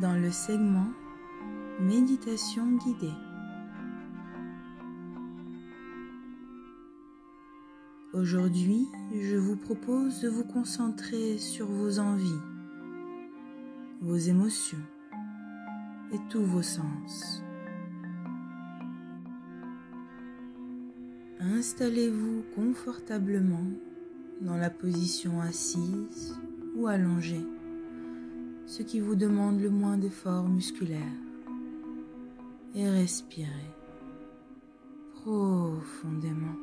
Dans le segment Méditation guidée. Aujourd'hui, je vous propose de vous concentrer sur vos envies, vos émotions et tous vos sens. Installez-vous confortablement dans la position assise ou allongée, ce qui vous demande le moins d'efforts musculaires. Et respirez profondément.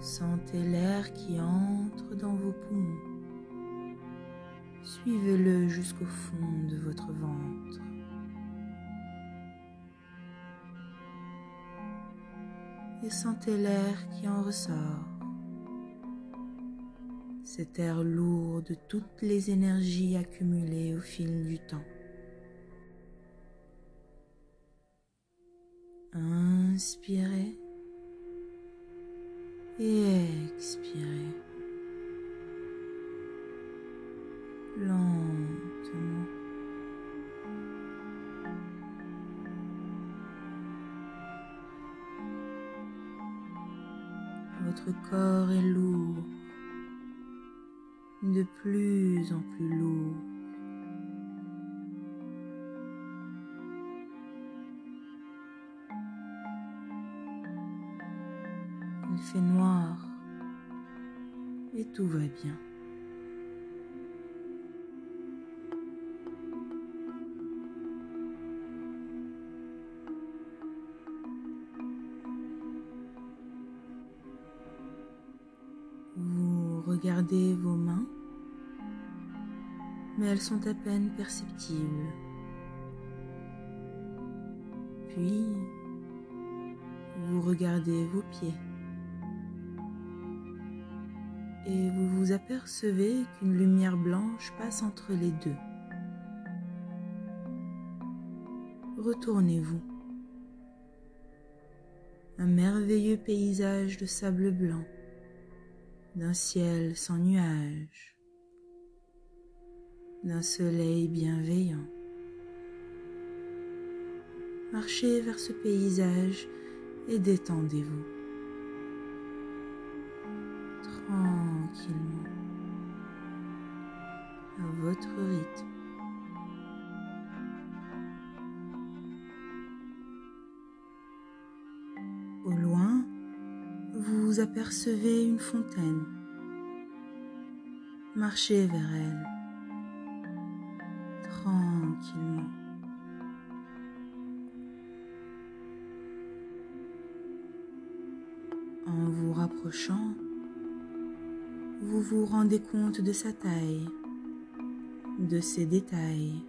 Sentez l'air qui entre dans vos poumons. Suivez-le jusqu'au fond de votre ventre. Et sentez l'air qui en ressort. Cet air lourd de toutes les énergies accumulées au fil du temps. Inspirez et expirez lentement. Votre corps est lourd, de plus en plus lourd. Il fait noir et tout va bien. Vous regardez vos mains, mais elles sont à peine perceptibles. Puis, vous regardez vos pieds et vous vous apercevez qu'une lumière blanche passe entre les deux. Retournez-vous. Un merveilleux paysage de sable blanc, d'un ciel sans nuages, d'un soleil bienveillant. Marchez vers ce paysage et détendez-vous. tranquillement, à votre rythme. Au loin, vous apercevez une fontaine. Marchez vers elle, En vous rapprochant, vous vous rendez compte de sa taille, de ses détails,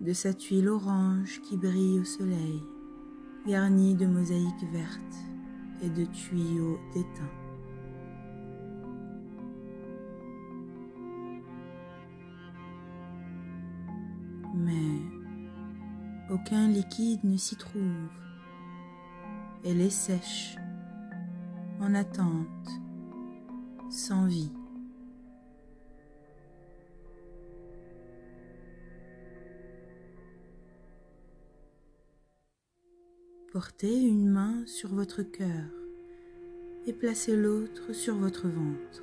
de sa tuile orange qui brille au soleil, garnie de mosaïques vertes et de tuyaux d'étain. Aucun liquide ne s'y trouve. Elle est sèche, en attente sans vie. Portez une main sur votre cœur et placez l'autre sur votre ventre.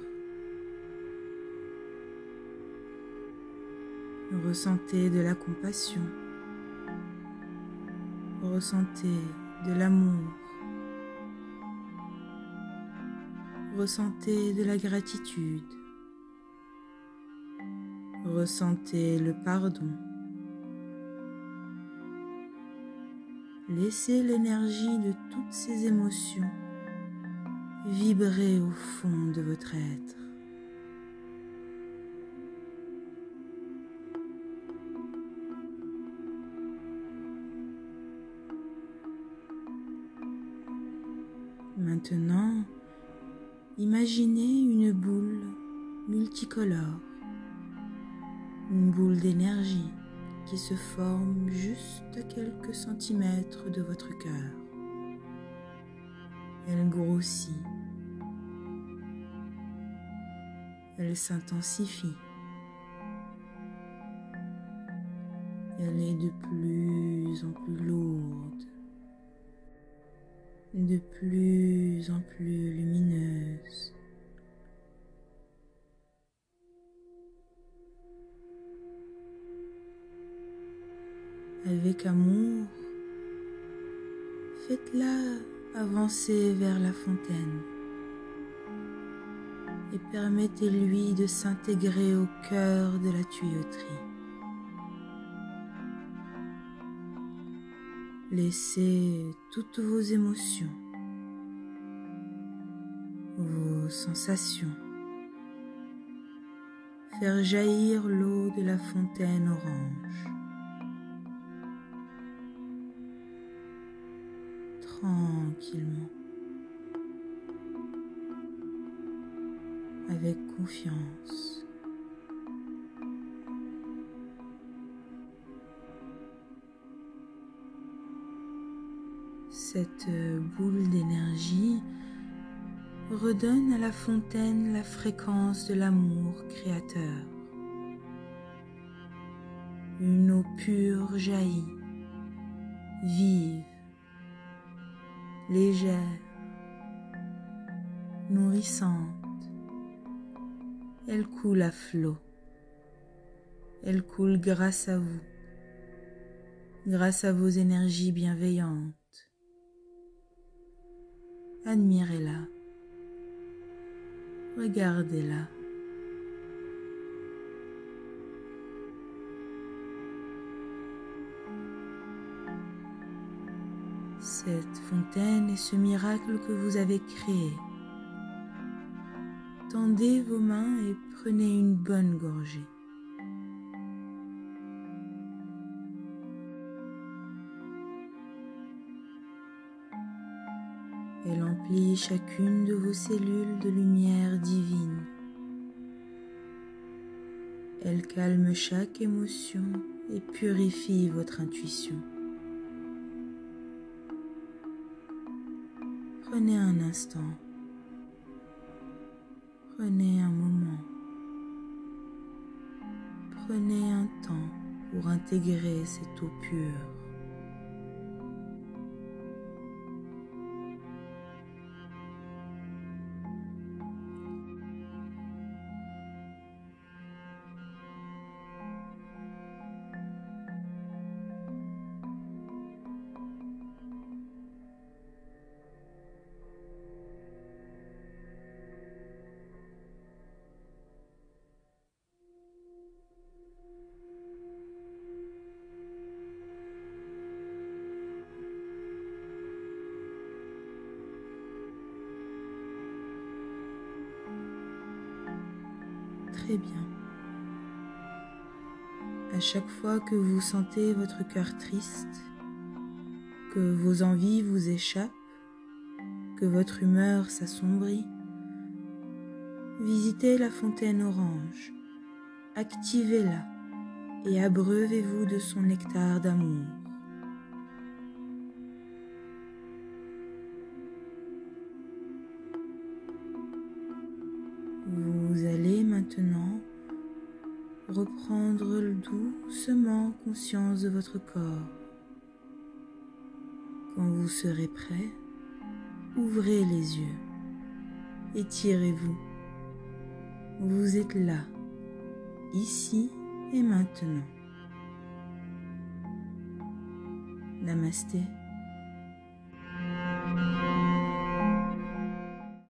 Ressentez de la compassion. Ressentez de l'amour. Ressentez de la gratitude. Ressentez le pardon. Laissez l'énergie de toutes ces émotions vibrer au fond de votre être. Maintenant, imaginez une boule multicolore, une boule d'énergie qui se forme juste à quelques centimètres de votre cœur. Elle grossit Elle s'intensifie. Elle est de plus en plus lourde, de plus en plus lumineuse. Avec amour, faites-la avancer vers la fontaine et permettez-lui de s'intégrer au cœur de la tuyauterie. Laissez toutes vos émotions, vos sensations faire jaillir l'eau de la fontaine orange. Tranquillement, avec confiance. Cette boule d'énergie redonne à la fontaine la fréquence de l'amour créateur. Une eau pure jaillit, vive, légère, nourrissante. Elle coule à flot. Elle coule grâce à vous, grâce à vos énergies bienveillantes Admirez-la. Regardez-la. Cette fontaine est ce miracle que vous avez créé. Tendez vos mains et prenez une bonne gorgée. Elle emplit chacune de vos cellules de lumière divine. Elle calme chaque émotion et purifie votre intuition. Prenez un instant. Prenez un moment. Prenez un temps pour intégrer cette eau pure. Très bien. À chaque fois que vous sentez votre cœur triste, que vos envies vous échappent, que votre humeur s'assombrit, visitez la fontaine orange, activez-la et abreuvez-vous de son nectar d'amour. Maintenant reprendre doucement conscience de votre corps. Quand vous serez prêt, ouvrez les yeux, étirez-vous. Vous êtes là, ici et maintenant. Namasté.